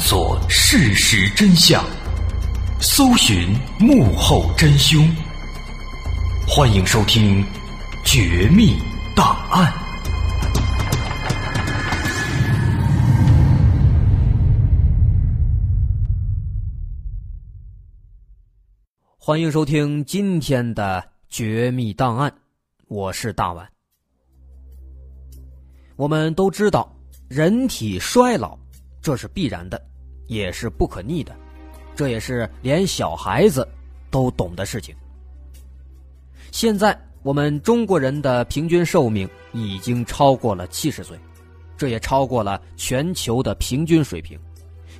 索事实真相，搜寻幕后真凶。欢迎收听《绝密档案》，欢迎收听今天的《绝密档案》，我是大碗。我们都知道，人体衰老这是必然的，也是不可逆的，这也是连小孩子都懂的事情。现在我们中国人的平均寿命已经超过了七十岁，这也超过了全球的平均水平，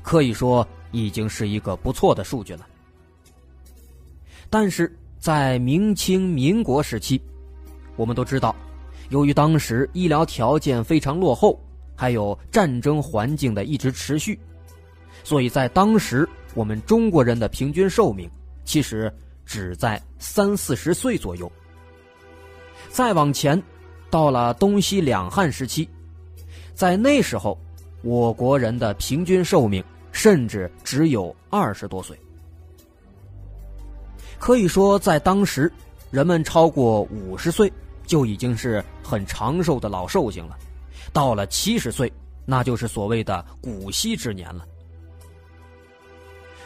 可以说已经是一个不错的数据了。但是在明清民国时期，我们都知道，由于当时医疗条件非常落后，还有战争环境的一直持续，所以在当时我们中国人的平均寿命其实。只在三四十岁左右。再往前，到了东西两汉时期，在那时候，我国人的平均寿命甚至只有二十多岁。可以说，在当时，人们超过五十岁就已经是很长寿的老寿星了，到了七十岁，那就是所谓的古稀之年了。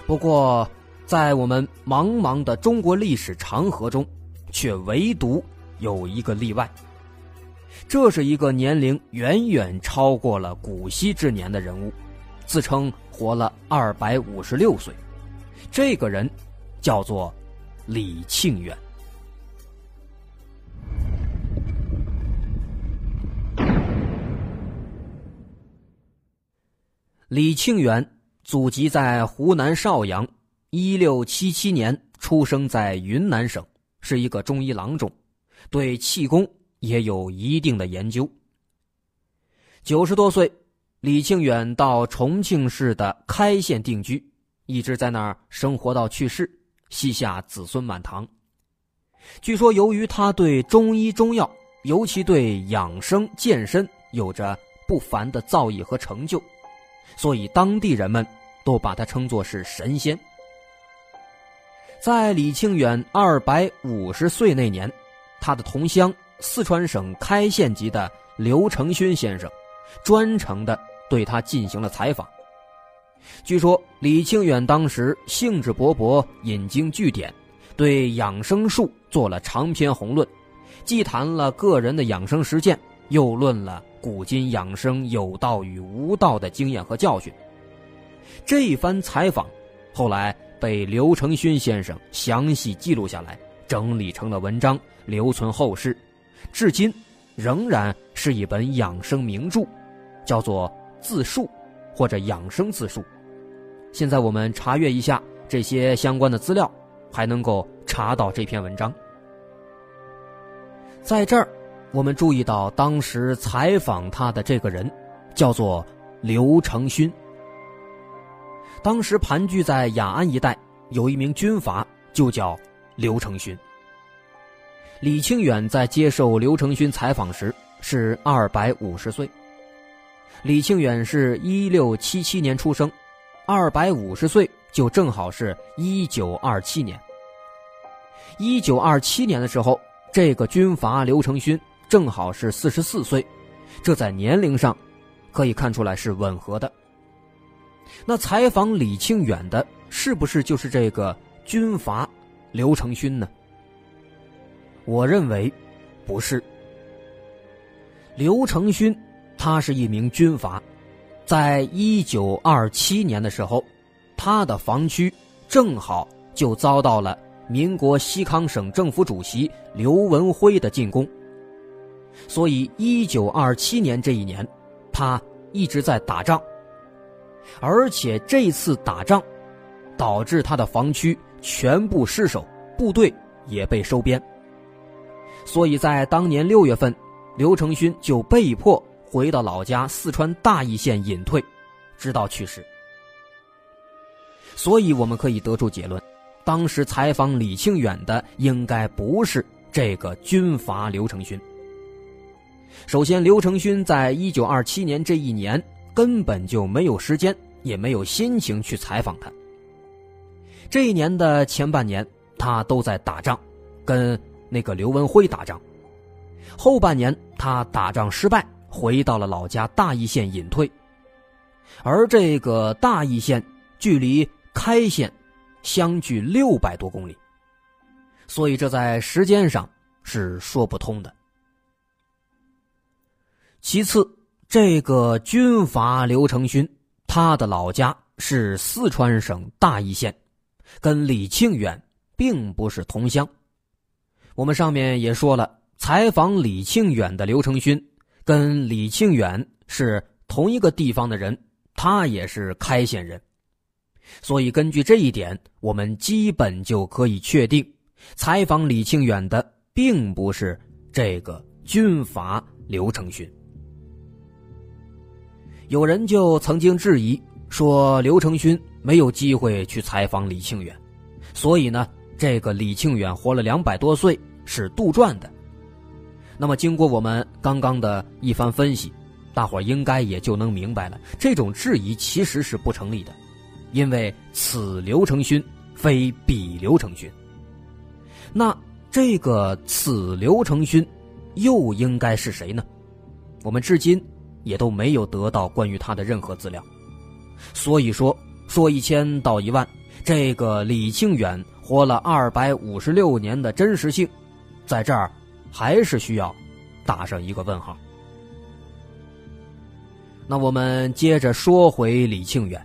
不过，在我们茫茫的中国历史长河中，却唯独有一个例外。这是一个年龄远远超过了古稀之年的人物，自称活了二百五十六岁。这个人叫做李庆远。李庆远祖籍在湖南邵阳。一六七七年出生在云南省，是一个中医郎中，对气功也有一定的研究。九十多岁，李庆远到重庆市的开县定居，一直在那儿生活到去世，膝下子孙满堂。据说，由于他对中医中药，尤其对养生健身有着不凡的造诣和成就，所以当地人们都把他称作是神仙。在李庆远二百五十岁那年，他的同乡四川省开县籍的刘承勋先生，专程的对他进行了采访。据说李庆远当时兴致勃勃，引经据典，对养生术做了长篇宏论，既谈了个人的养生实践，又论了古今养生有道与无道的经验和教训。这一番采访，后来。被刘承勋先生详细记录下来，整理成了文章，留存后世，至今仍然是一本养生名著，叫做《自述》或者《养生自述》。现在我们查阅一下这些相关的资料，还能够查到这篇文章。在这儿，我们注意到当时采访他的这个人，叫做刘承勋。当时盘踞在雅安一带，有一名军阀，就叫刘承勋。李清远在接受刘承勋采访时是二百五十岁。李清远是一六七七年出生，二百五十岁就正好是一九二七年。一九二七年的时候，这个军阀刘承勋正好是四十四岁，这在年龄上可以看出来是吻合的。那采访李庆远的，是不是就是这个军阀刘承勋呢？我认为不是。刘承勋他是一名军阀，在一九二七年的时候，他的防区正好就遭到了民国西康省政府主席刘文辉的进攻，所以一九二七年这一年，他一直在打仗。而且这次打仗，导致他的防区全部失守，部队也被收编。所以在当年六月份，刘承勋就被迫回到老家四川大邑县隐退，直到去世。所以我们可以得出结论：当时采访李庆远的应该不是这个军阀刘承勋。首先，刘承勋在一九二七年这一年。根本就没有时间也没有心情去采访他。这一年的前半年，他都在打仗，跟那个刘文辉打仗；后半年，他打仗失败，回到了老家大邑县隐退。而这个大邑县距离开县相距六百多公里，所以这在时间上是说不通的。其次，这个军阀刘承勋，他的老家是四川省大邑县，跟李庆远并不是同乡。我们上面也说了，采访李庆远的刘承勋，跟李庆远是同一个地方的人，他也是开县人，所以根据这一点，我们基本就可以确定，采访李庆远的并不是这个军阀刘承勋。有人就曾经质疑说，刘承勋没有机会去采访李庆远，所以呢，这个李庆远活了两百多岁是杜撰的。那么，经过我们刚刚的一番分析，大伙应该也就能明白了，这种质疑其实是不成立的，因为此刘承勋非彼刘承勋。那这个此刘承勋又应该是谁呢？我们至今。也都没有得到关于他的任何资料，所以说说一千道一万，这个李庆远活了二百五十六年的真实性，在这儿还是需要打上一个问号。那我们接着说回李庆远，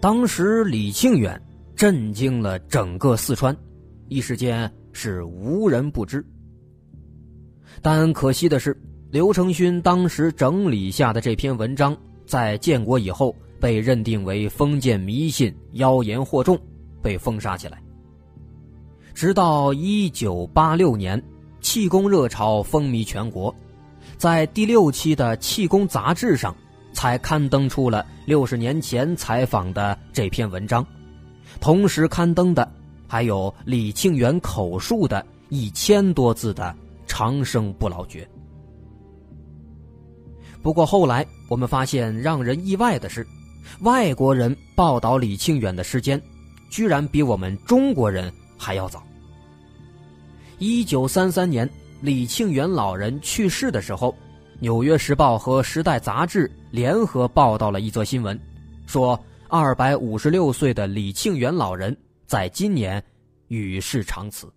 当时李庆远震惊了整个四川，一时间是无人不知。但可惜的是。刘承勋当时整理下的这篇文章，在建国以后被认定为封建迷信、妖言惑众，被封杀起来。直到一九八六年，气功热潮风靡全国，在第六期的《气功》杂志上，才刊登出了六十年前采访的这篇文章，同时刊登的还有李庆元口述的一千多字的《长生不老诀》。不过后来我们发现，让人意外的是，外国人报道李庆远的时间，居然比我们中国人还要早。一九三三年，李庆远老人去世的时候，《纽约时报》和《时代》杂志联合报道了一则新闻，说二百五十六岁的李庆远老人在今年与世长辞。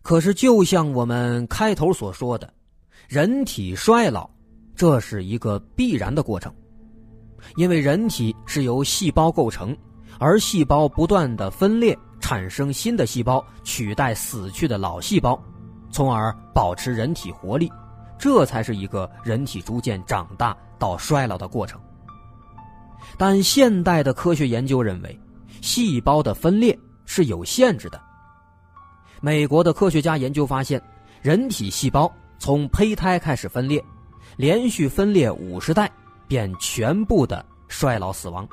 可是，就像我们开头所说的。人体衰老，这是一个必然的过程，因为人体是由细胞构成，而细胞不断的分裂，产生新的细胞，取代死去的老细胞，从而保持人体活力，这才是一个人体逐渐长大到衰老的过程。但现代的科学研究认为，细胞的分裂是有限制的。美国的科学家研究发现，人体细胞。从胚胎开始分裂，连续分裂五十代，便全部的衰老死亡，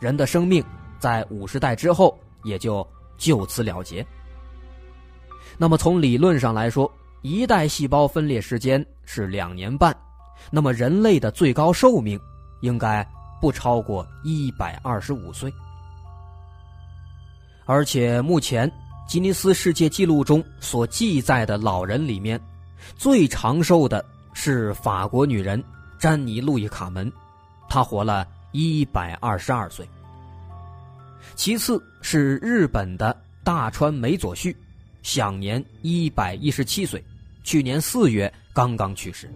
人的生命在五十代之后也就就此了结。那么从理论上来说，一代细胞分裂时间是两年半，那么人类的最高寿命应该不超过一百二十五岁。而且目前吉尼斯世界纪录中所记载的老人里面。最长寿的是法国女人詹妮·路易卡门，她活了一百二十二岁。其次是日本的大川美佐旭，享年一百一十七岁，去年四月刚刚去世。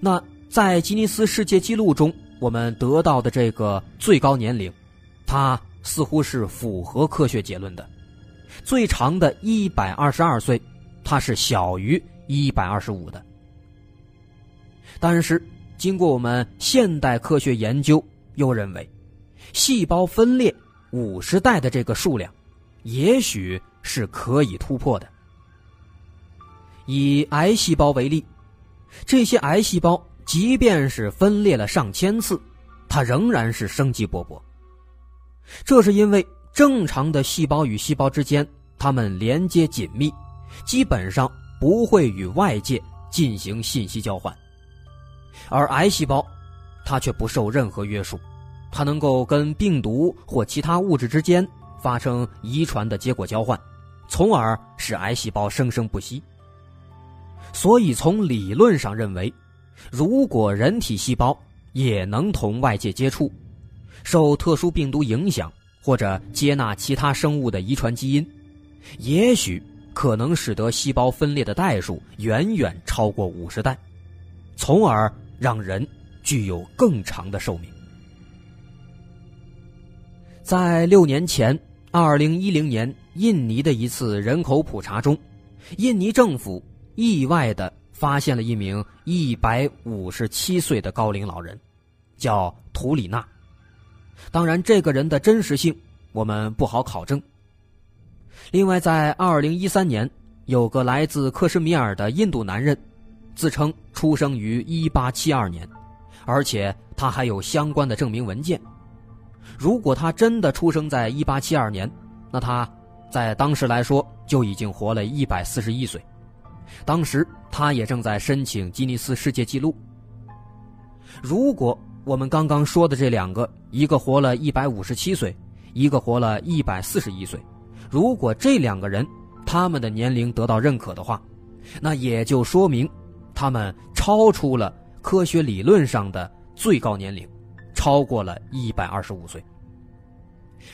那在吉尼斯世界纪录中，我们得到的这个最高年龄，它似乎是符合科学结论的，最长的一百二十二岁。它是小于一百二十五的，但是经过我们现代科学研究，又认为，细胞分裂五十代的这个数量，也许是可以突破的。以癌细胞为例，这些癌细胞即便是分裂了上千次，它仍然是生机勃勃。这是因为正常的细胞与细胞之间，它们连接紧密。基本上不会与外界进行信息交换，而癌细胞它却不受任何约束，它能够跟病毒或其他物质之间发生遗传的结果交换，从而使癌细胞生生不息。所以，从理论上认为，如果人体细胞也能同外界接触，受特殊病毒影响，或者接纳其他生物的遗传基因，也许可能使得细胞分裂的代数远远超过五十代，从而让人具有更长的寿命。在六年前，二零一零年印尼的一次人口普查中，印尼政府。意外的发现了一名一百五十七岁的高龄老人，叫图里纳。当然，这个人的真实性我们不好考证。另外，在二零一三年，有个来自克什米尔的印度男人，自称出生于一八七二年，而且他还有相关的证明文件。如果他真的出生在一八七二年，那他在当时来说就已经活了一百四十一岁。当时他也正在申请吉尼斯世界纪录。如果我们刚刚说的这两个，一个活了一百五十七岁，一个活了一百四十一岁，如果这两个人他们的年龄得到认可的话，那也就说明他们超出了科学理论上的最高年龄，超过了一百二十五岁。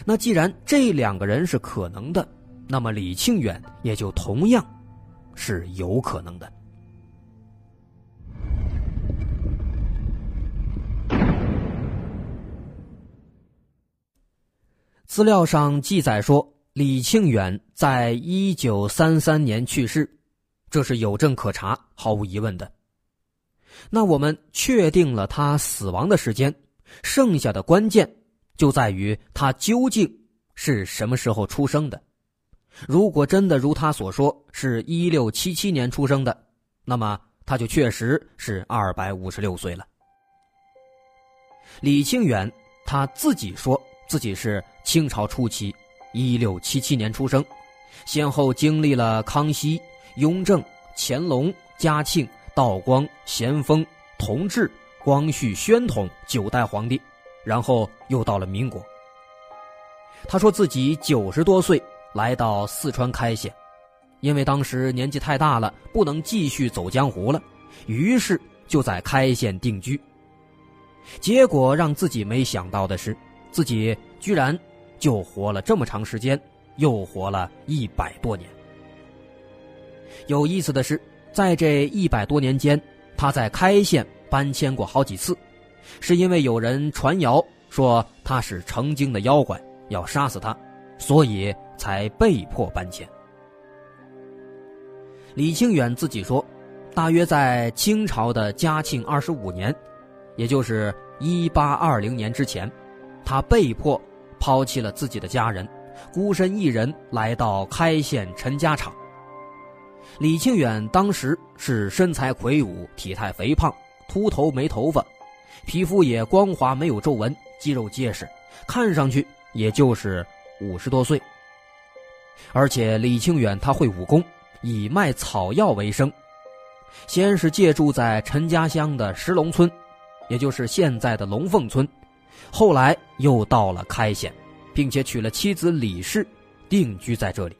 那既然这两个人是可能的，那么李庆远也就同样。是有可能的。资料上记载说，李庆远在一九三三年去世，这是有证可查，毫无疑问的。那我们确定了他死亡的时间，剩下的关键就在于他究竟是什么时候出生的。如果真的如他所说是一六七七年出生的，那么他就确实是二百五十六岁了。李庆远他自己说自己是清朝初期一六七七年出生，先后经历了康熙、雍正、乾隆、嘉庆、道光、咸丰、同治、光绪、宣统九代皇帝，然后又到了民国。他说自己九十多岁。来到四川开县，因为当时年纪太大了，不能继续走江湖了，于是就在开县定居。结果让自己没想到的是，自己居然就活了这么长时间，又活了一百多年。有意思的是，在这一百多年间，他在开县搬迁过好几次，是因为有人传谣说他是成精的妖怪，要杀死他，所以。才被迫搬迁。李庆远自己说，大约在清朝的嘉庆二十五年，也就是一八二零年之前，他被迫抛弃了自己的家人，孤身一人来到开县陈家场。李庆远当时是身材魁梧、体态肥胖、秃头没头发，皮肤也光滑没有皱纹，肌肉结实，看上去也就是五十多岁。而且李庆远他会武功，以卖草药为生。先是借住在陈家乡的石龙村，也就是现在的龙凤村，后来又到了开县，并且娶了妻子李氏，定居在这里。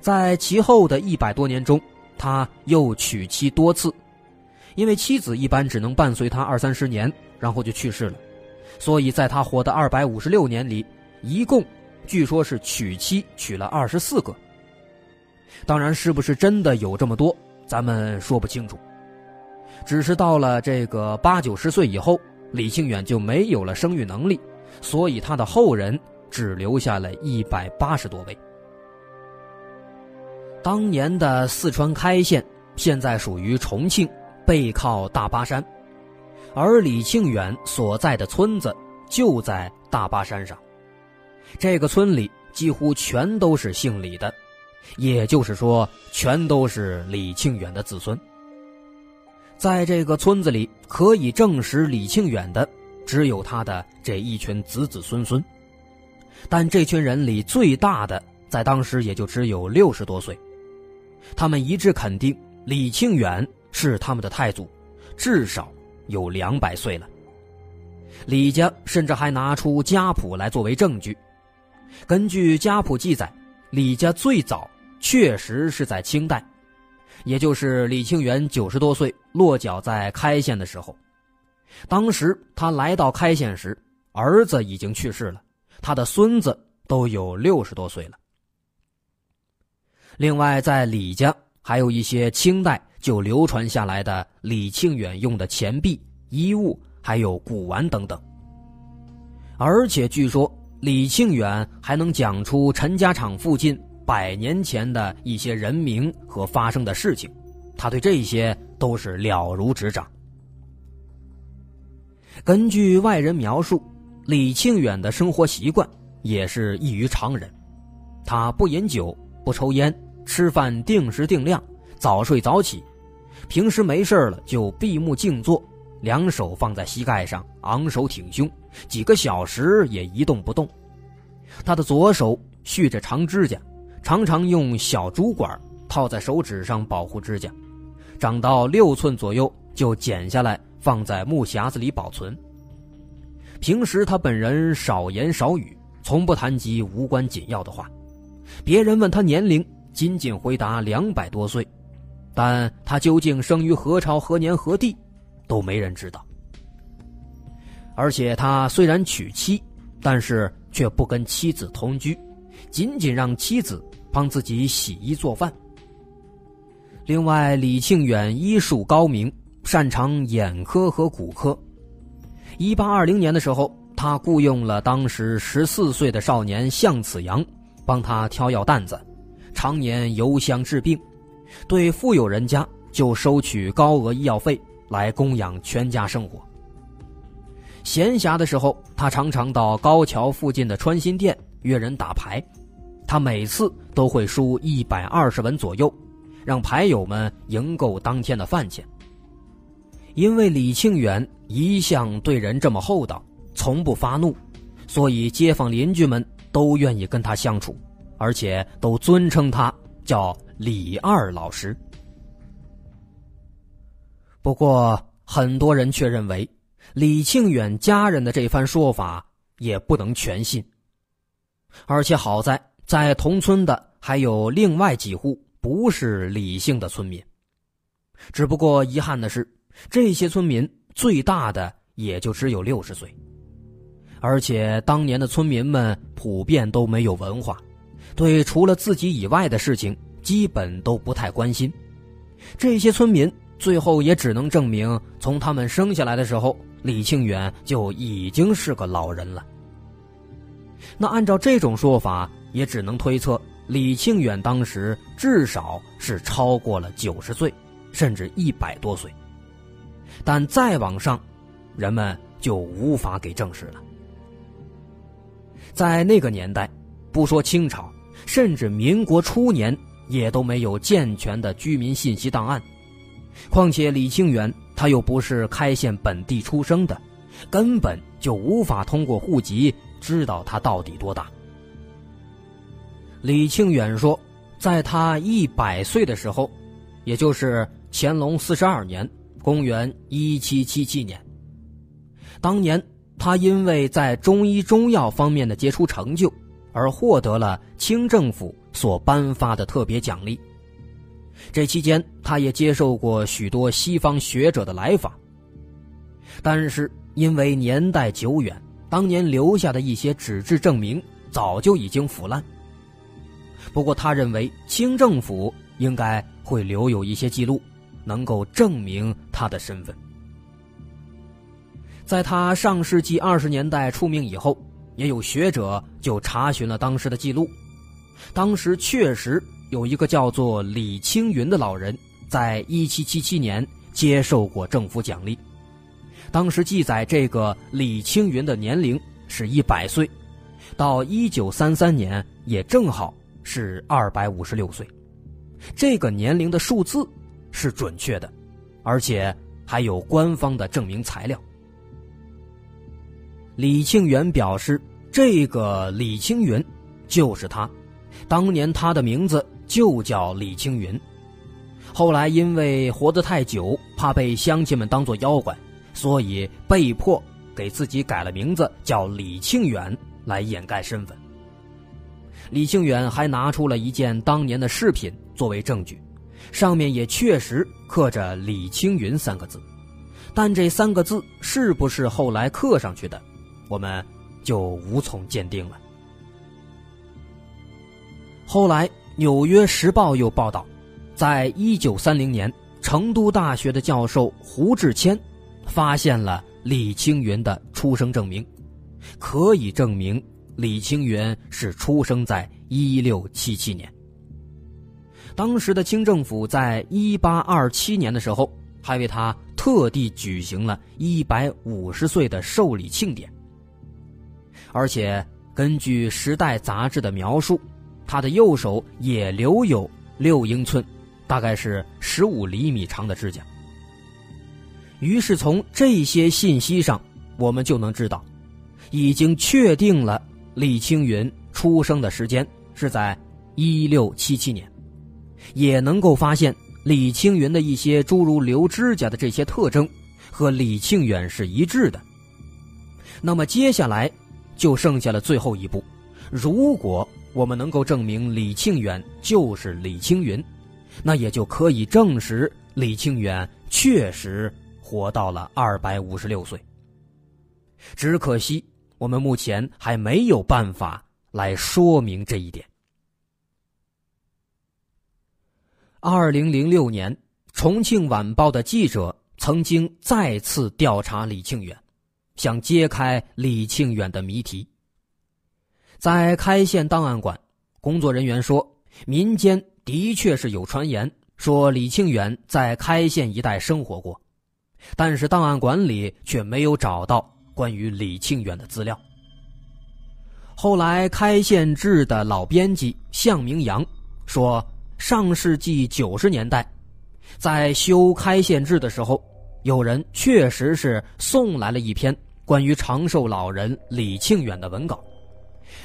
在其后的一百多年中，他又娶妻多次，因为妻子一般只能伴随他二三十年，然后就去世了，所以在他活的二百五十六年里，一共。据说，是娶妻娶了二十四个。当然，是不是真的有这么多，咱们说不清楚。只是到了这个八九十岁以后，李庆远就没有了生育能力，所以他的后人只留下了一百八十多位。当年的四川开县，现在属于重庆，背靠大巴山，而李庆远所在的村子就在大巴山上。这个村里几乎全都是姓李的，也就是说，全都是李庆远的子孙。在这个村子里，可以证实李庆远的，只有他的这一群子子孙孙。但这群人里最大的，在当时也就只有六十多岁。他们一致肯定，李庆远是他们的太祖，至少有两百岁了。李家甚至还拿出家谱来作为证据。根据家谱记载，李家最早确实是在清代，也就是李庆元九十多岁落脚在开县的时候。当时他来到开县时，儿子已经去世了，他的孙子都有六十多岁了。另外，在李家还有一些清代就流传下来的李庆远用的钱币、衣物，还有古玩等等。而且据说李庆远还能讲出陈家场附近百年前的一些人名和发生的事情，他对这些都是了如指掌。根据外人描述，李庆远的生活习惯也是异于常人，他不饮酒，不抽烟，吃饭定时定量，早睡早起，平时没事了就闭目静坐，两手放在膝盖上，昂首挺胸，几个小时也一动不动。他的左手蓄着长指甲，常常用小竹管套在手指上保护指甲，长到六寸左右就剪下来。放在木匣子里保存。平时他本人少言少语，从不谈及无关紧要的话。别人问他年龄，仅仅回答两百多岁，但他究竟生于何朝何年何地，都没人知道。而且他虽然娶妻，但是却不跟妻子同居，仅仅让妻子帮自己洗衣做饭。另外，李庆远医术高明。擅长眼科和骨科。一八二零年的时候，他雇佣了当时十四岁的少年向子阳，帮他挑药担子，常年游乡治病。对富有人家就收取高额医药费来供养全家生活。闲暇的时候，他常常到高桥附近的穿心店约人打牌，他每次都会输一百二十文左右，让牌友们赢够当天的饭钱。因为李庆远一向对人这么厚道，从不发怒，所以街坊邻居们都愿意跟他相处，而且都尊称他叫李二老师。不过，很多人却认为李庆远家人的这番说法也不能全信。而且好在，在同村的还有另外几户不是李姓的村民。只不过遗憾的是。这些村民最大的也就只有六十岁，而且当年的村民们普遍都没有文化，对除了自己以外的事情基本都不太关心。这些村民最后也只能证明，从他们生下来的时候，李庆远就已经是个老人了。那按照这种说法，也只能推测李庆远当时至少是超过了九十岁，甚至一百多岁。但再往上，人们就无法给证实了。在那个年代，不说清朝，甚至民国初年也都没有健全的居民信息档案。况且李庆远他又不是开县本地出生的，根本就无法通过户籍知道他到底多大。李庆远说，在他一百岁的时候，也就是乾隆四十二年。公元一七七七年，当年他因为在中医中药方面的杰出成就，而获得了清政府所颁发的特别奖励。这期间，他也接受过许多西方学者的来访，但是因为年代久远，当年留下的一些纸质证明早就已经腐烂。不过，他认为清政府应该会留有一些记录。能够证明他的身份。在他上世纪二十年代出名以后，也有学者就查询了当时的记录，当时确实有一个叫做李青云的老人，在一七七七年接受过政府奖励。当时记载，这个李青云的年龄是一百岁，到一九三三年也正好是二百五十六岁。这个年龄的数字。是准确的，而且还有官方的证明材料。李庆元表示，这个李青云就是他，当年他的名字就叫李青云。后来因为活得太久，怕被乡亲们当作妖怪，所以被迫给自己改了名字，叫李庆远，来掩盖身份。李庆远还拿出了一件当年的饰品作为证据，上面也确实刻着“李青云”三个字，但这三个字是不是后来刻上去的，我们就无从鉴定了。后来，《纽约时报》又报道，在一九三零年，成都大学的教授胡志谦发现了李青云的出生证明，可以证明李青云是出生在一六七七年。当时的清政府在一八二七年的时候，还为他特地举行了一百五十岁的寿礼庆典，而且根据《时代》杂志的描述。他的右手也留有六英寸，大概是十五厘米长的指甲。于是从这些信息上，我们就能知道，已经确定了李青云出生的时间是在一六七七年，也能够发现李青云的一些诸如留指甲的这些特征和李庆远是一致的。那么接下来就剩下了最后一步，如果。我们能够证明李庆远就是李青云，那也就可以证实李庆远确实活到了二百五十六岁。只可惜我们目前还没有办法来说明这一点。二零零六年，《重庆晚报》的记者曾经再次调查李庆远，想揭开李庆远的谜题。在开县档案馆，工作人员说，民间的确是有传言说李庆远在开县一带生活过，但是档案馆里却没有找到关于李庆远的资料。后来，开县志的老编辑向明阳说，上世纪九十年代，在修开县志的时候，有人确实是送来了一篇关于长寿老人李庆远的文稿。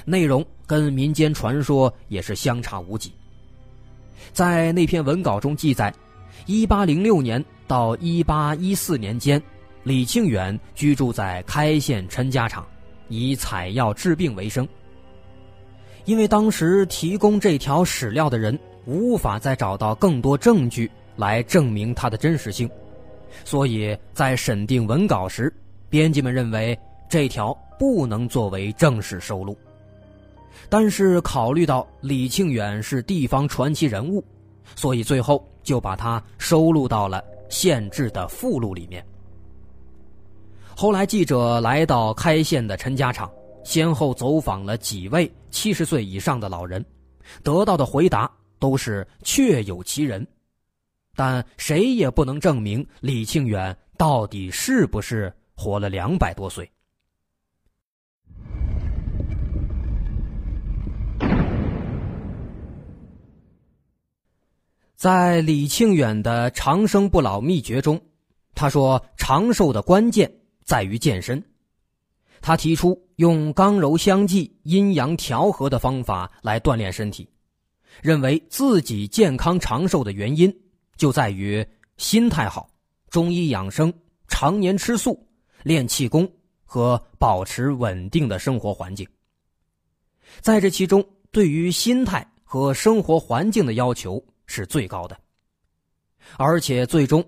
内容跟民间传说也是相差无几。在那篇文稿中记载，1806年到1814年间，李庆远居住在开县陈家场，以采药治病为生。因为当时提供这条史料的人无法再找到更多证据来证明它的真实性，所以在审定文稿时，编辑们认为这条不能作为正式收录。但是考虑到李庆远是地方传奇人物，所以最后就把他收录到了县志的附录里面。后来记者来到开县的陈家场，先后走访了几位七十岁以上的老人，得到的回答都是确有其人，但谁也不能证明李庆远到底是不是活了两百多岁。在李庆远的长生不老秘诀中，他说长寿的关键在于健身。他提出用刚柔相济、阴阳调和的方法来锻炼身体，认为自己健康长寿的原因就在于心态好、中医养生、常年吃素、练气功和保持稳定的生活环境。在这其中，对于心态和生活环境的要求。是最高的，而且最终，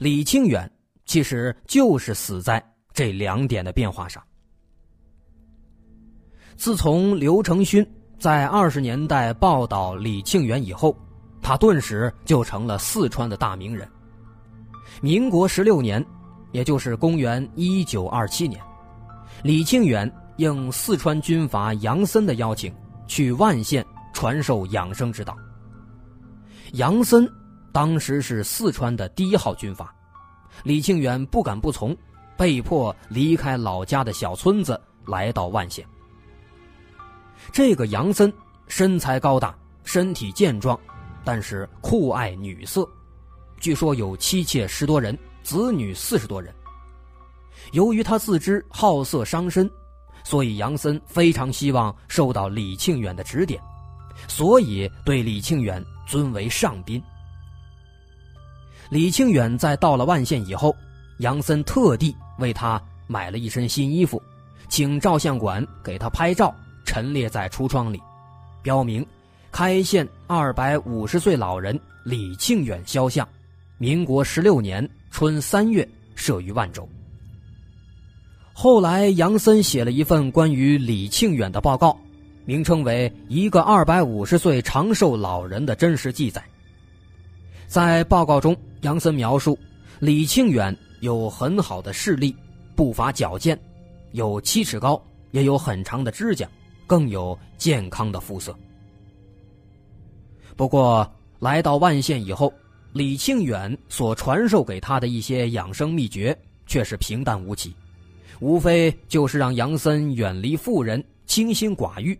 李庆远其实就是死在这两点的变化上。自从刘承勋在二十年代报道李庆元以后，他顿时就成了四川的大名人。民国十六年，也就是公元一九二七年，李庆远应四川军阀杨森的邀请，去万县传授养生之道。杨森当时是四川的第一号军阀，李庆远不敢不从，被迫离开老家的小村子，来到万县。这个杨森身材高大，身体健壮，但是酷爱女色，据说有妻妾十多人，子女四十多人。由于他自知好色伤身，所以杨森非常希望受到李庆远的指点，所以对李庆远。尊为上宾。李庆远在到了万县以后，杨森特地为他买了一身新衣服，请照相馆给他拍照，陈列在橱窗里，标明开县二百五十岁老人李庆远肖像，民国十六年春三月设于万州。后来，杨森写了一份关于李庆远的报告，名称为《一个二百五十岁长寿老人的真实记载》。在报告中，杨森描述李庆远有很好的视力，步伐矫健，有七尺高，也有很长的指甲，更有健康的肤色。不过，来到万县以后，李庆远所传授给他的一些养生秘诀却是平淡无奇。无非就是让杨森远离妇人，清心寡欲，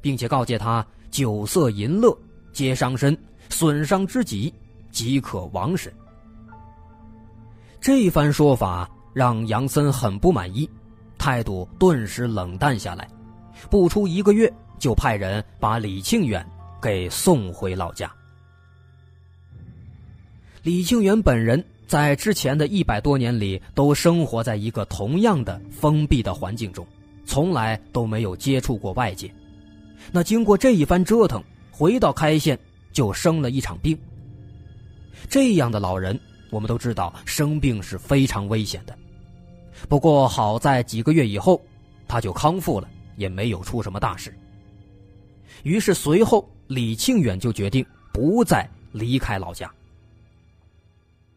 并且告诫他酒色淫乐皆伤身，损伤之极，即可亡身。这番说法让杨森很不满意，态度顿时冷淡下来，不出一个月就派人把李庆远给送回老家。李庆远本人。在之前的一百多年里，都生活在一个同样的封闭的环境中，从来都没有接触过外界。那经过这一番折腾，回到开县就生了一场病。这样的老人，我们都知道生病是非常危险的。不过好在几个月以后，他就康复了，也没有出什么大事。于是随后李庆远就决定不再离开老家。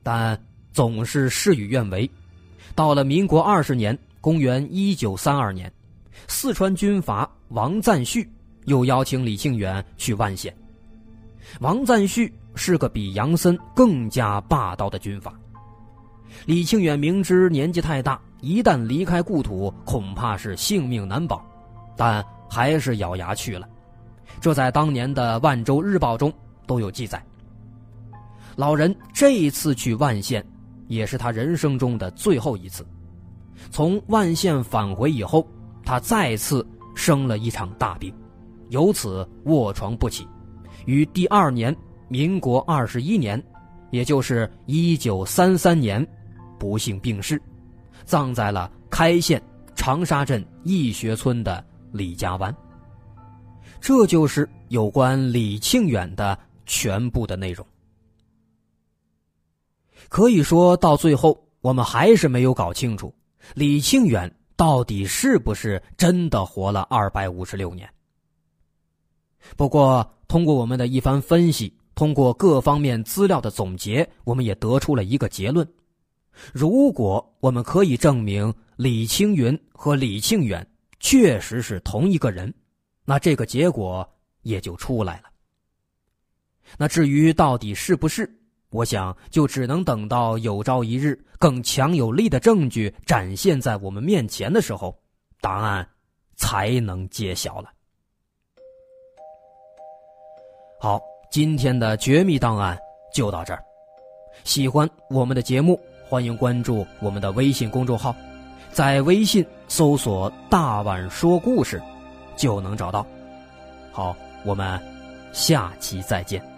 但总是事与愿违，到了民国二十年（公元一九三二年），四川军阀王赞煦又邀请李庆远去万县。王赞煦是个比杨森更加霸道的军阀。李庆远明知年纪太大，一旦离开故土，恐怕是性命难保，但还是咬牙去了。这在当年的《万州日报》中都有记载。老人这一次去万县，也是他人生中的最后一次。从万县返回以后，他再次生了一场大病，由此卧床不起。于第二年，民国二十一年，也就是一九三三年，不幸病逝，葬在了开县长沙镇义学村的李家湾。这就是有关李庆远的全部的内容。可以说到最后，我们还是没有搞清楚李庆远到底是不是真的活了二百五十六年。不过，通过我们的一番分析，通过各方面资料的总结，我们也得出了一个结论：如果我们可以证明李青云和李庆远确实是同一个人，那这个结果也就出来了。那至于到底是不是？我想，就只能等到有朝一日更强有力的证据展现在我们面前的时候，答案才能揭晓了。好，今天的绝密档案就到这儿。喜欢我们的节目，欢迎关注我们的微信公众号，在微信搜索“大碗说故事”，就能找到。好，我们下期再见。